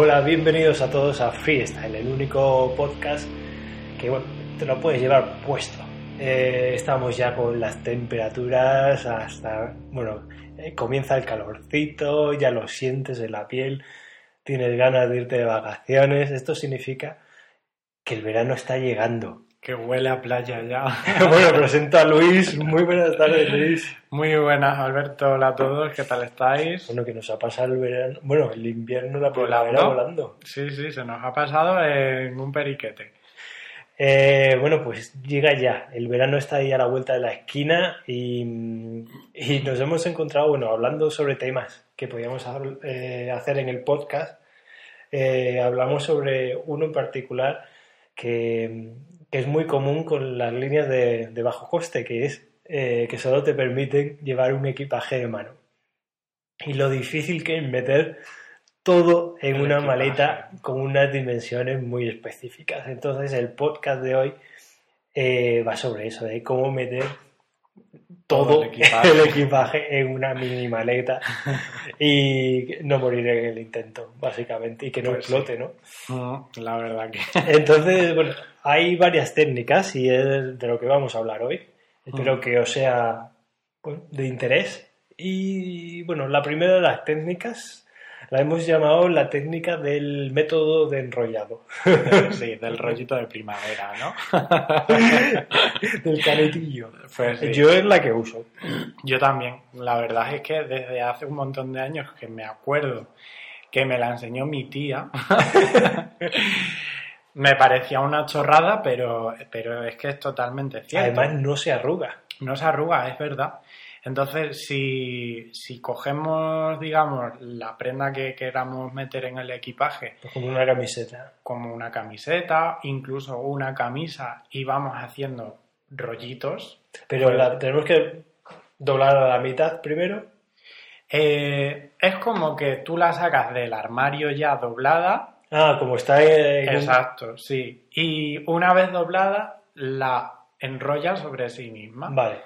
Hola, bienvenidos a todos a Freestyle, el único podcast que bueno, te lo puedes llevar puesto. Eh, estamos ya con las temperaturas hasta, bueno, eh, comienza el calorcito, ya lo sientes en la piel, tienes ganas de irte de vacaciones. Esto significa que el verano está llegando. Que huele a playa ya. bueno, presento a Luis. Muy buenas tardes, Luis. Muy buenas, Alberto. Hola a todos. ¿Qué tal estáis? Bueno, que nos ha pasado el verano. Bueno, el invierno, la primavera volando. Sí, sí, se nos ha pasado en un periquete. Eh, bueno, pues llega ya. El verano está ahí a la vuelta de la esquina y, nos hemos encontrado, bueno, hablando sobre temas que podíamos eh, hacer en el podcast. Eh, hablamos sobre uno en particular que, que es muy común con las líneas de, bajo coste, que es eh, que solo te permiten llevar un equipaje de mano. Y lo difícil que es meter todo en una maleta con unas dimensiones muy específicas. Entonces el podcast de hoy eh, va sobre eso, de cómo meter todo, el, equipaje. en una mini maleta y no morir en el intento, básicamente, y que no pues explote, ¿no? La verdad que. Entonces, bueno, hay varias técnicas y es de lo que vamos a hablar hoy. Espero que os sea de interés. Y bueno, la primera de las técnicas la hemos llamado la técnica del método de enrollado. Sí, del rollito de primavera, ¿no? del canetillo. Pues Yo es la que uso. Yo también. La verdad es que desde hace un montón de años que me acuerdo que me la enseñó mi tía. me parecía una chorrada, pero, pero es que es totalmente cierto. Además, no se arruga. No se arruga, es verdad. Entonces, si, si cogemos, digamos, la prenda que queramos meter en el equipaje. Pues como una camiseta. Como una camiseta, incluso una camisa, y vamos haciendo rollitos. Pero pues la, tenemos que doblar a la mitad primero. Eh, es como que tú la sacas del armario ya doblada. Ah, como está en... Exacto, sí. Y una vez doblada, la enrollas sobre sí misma. Vale.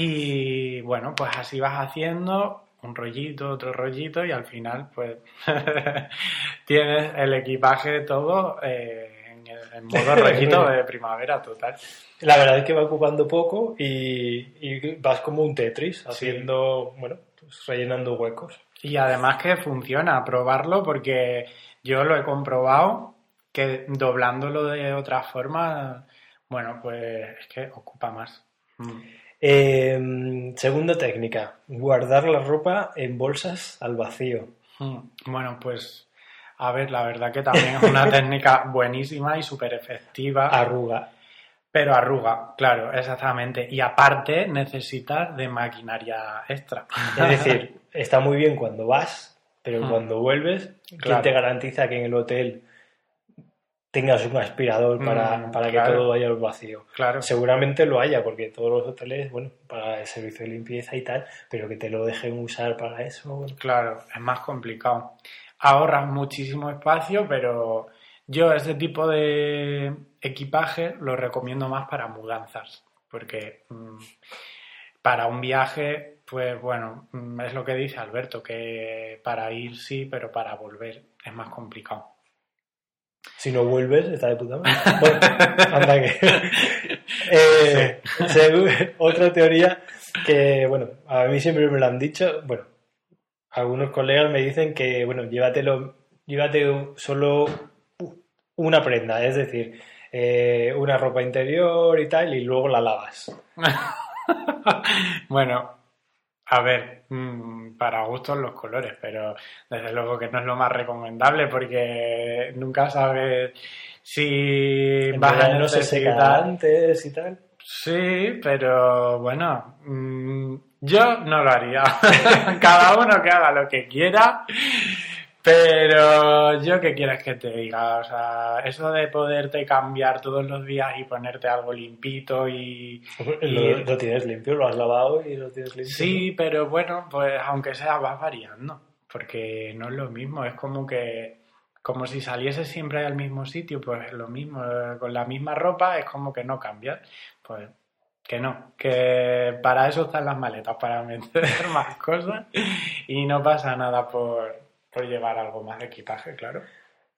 Y bueno, pues así vas haciendo un rollito, otro rollito y al final pues tienes el equipaje todo eh, en, modo rollito de primavera total. La verdad es que va ocupando poco y, vas como un Tetris haciendo, bueno, pues rellenando huecos. Y además que funciona, probarlo porque yo lo he comprobado que doblándolo de otra forma, bueno, pues es que ocupa más. Mm. Em, segunda técnica, guardar la ropa en bolsas al vacío. Hmm. Bueno, pues a ver, la verdad que también es una técnica buenísima y súper efectiva. Arruga. Pero arruga, claro, exactamente. Y aparte necesitas de maquinaria extra. Es decir, está muy bien cuando vas, pero hmm. cuando vuelves, ¿quién te garantiza que en el hotel tengas un aspirador para, mm, para que todo vaya al vacío. Claro. Seguramente lo haya, porque todos los hoteles, bueno, para el servicio de limpieza y tal, pero que te lo dejen usar para eso. Claro, es más complicado. Ahorras muchísimo espacio, pero yo ese tipo de equipaje lo recomiendo más para mudanzas, porque mm, para un viaje, pues bueno, mm, es lo que dice Alberto, que para ir sí, pero para volver es más complicado. Si no vuelves, está de puta madre. Bueno, anda que. Eh, otra teoría que, bueno, a mí siempre me lo han dicho. Bueno, algunos colegas me dicen que, bueno, llévatelo, llévate solo una prenda, es decir, eh, una ropa interior y tal, y luego la lavas. bueno, a ver, mm, para gustos los colores, pero desde luego que no es lo más recomendable porque nunca sabes si vas a necesitar antes y tal. Sí, pero bueno, mm, yo no lo haría. Cada uno que haga lo que quiera. Pero yo qué quieres que te diga, o sea, eso de poderte cambiar todos los días y ponerte algo limpito y... Lo, tienes limpio, lo has lavado y lo tienes limpio. Sí, pero bueno, pues aunque sea vas variando, porque no es lo mismo, es como que, como si saliese siempre al mismo sitio, pues lo mismo, con la misma ropa es como que no cambias, pues que no, que para eso están las maletas, para meter más cosas y no pasa nada por por llevar algo más de equipaje, claro.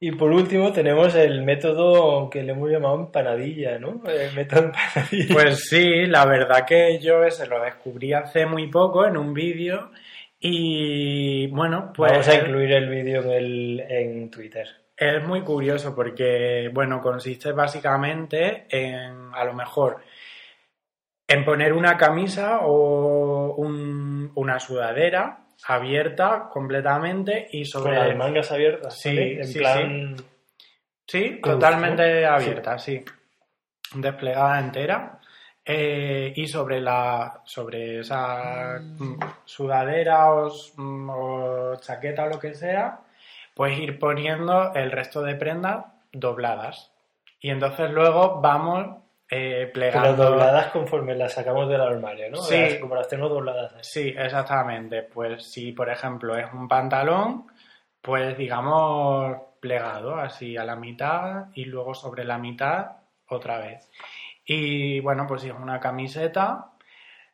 Y por último tenemos el método que le hemos llamado empanadilla, ¿no? El método empanadilla. Pues sí, la verdad que yo ese lo descubrí hace muy poco en un vídeo y bueno, pues... Vamos a incluir el vídeo en, el, en Twitter. Es muy curioso porque, bueno, consiste básicamente en, a lo mejor, en poner una camisa o un- una sudadera abierta completamente y sobre... Con las mangas abiertas. Sí, ¿vale? En sí, plan... Sí, Cruz, totalmente ¿no? abierta, sí. Desplegada entera. Eh, y sobre la sobre esa mm, sudadera o, mm, o chaqueta o lo que sea, puedes ir poniendo el resto de prendas dobladas. Y entonces luego vamos eh, Pero plegando. dobladas conforme las sacamos del armario, ¿no? Sí. Las- como las tenemos dobladas. así. Sí, exactamente. Pues si, por ejemplo, es un pantalón, pues digamos plegado así a la mitad y luego sobre la mitad otra vez. Y bueno, pues si es una camiseta,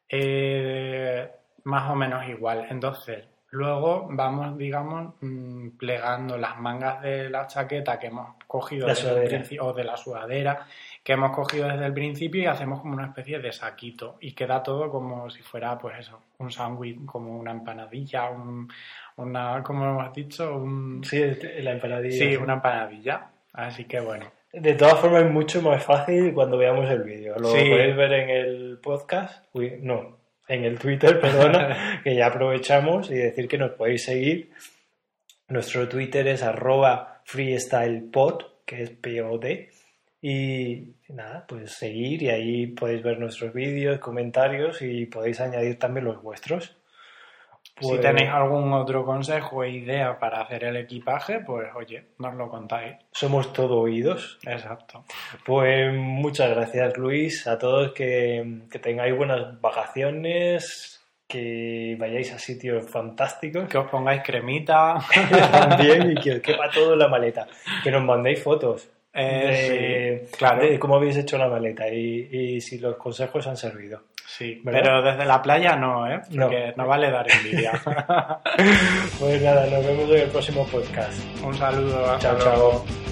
eh, más o menos igual. Entonces, luego vamos, digamos, mm, plegando las mangas de la chaqueta que hemos cogido La desde el sudadera. principio, o de la sudadera que hemos cogido desde el principio y hacemos como una especie de saquito y queda todo como si fuera, pues eso, un sándwich, como una empanadilla, un, una, como hemos dicho, un, Sí, la empanadilla. sí, sí. una empanadilla. Así que bueno, De todas formas es mucho más fácil cuando veamos el vídeo. Lo Sí. podéis ver en el podcast, uy, no, en el Twitter, perdona, que ya aprovechamos y decir que nos podéis seguir. Nuestro Twitter es arroba freestylepod, que es P-O-D. Y nada, pues seguir y ahí podéis ver nuestros vídeos, comentarios y podéis añadir también los vuestros. si Pues- tenéis algún otro consejo e idea para hacer el equipaje, pues oye, nos lo contáis. Somos todo oídos. Exacto. Pues muchas gracias Luis, a todos que, que tengáis buenas vacaciones, que vayáis a sitios fantásticos Que os pongáis cremita. también y que os quepa todo en la maleta. Que nos mandéis fotos Eh, de, claro. de cómo habéis hecho la maleta y, y si los consejos han servido. Sí, ¿Verdad? pero desde la playa no, ¿eh? No. Porque no vale dar envidia. Pues nada, nos vemos en el próximo podcast. Un saludo, hasta Chao, luego. chao.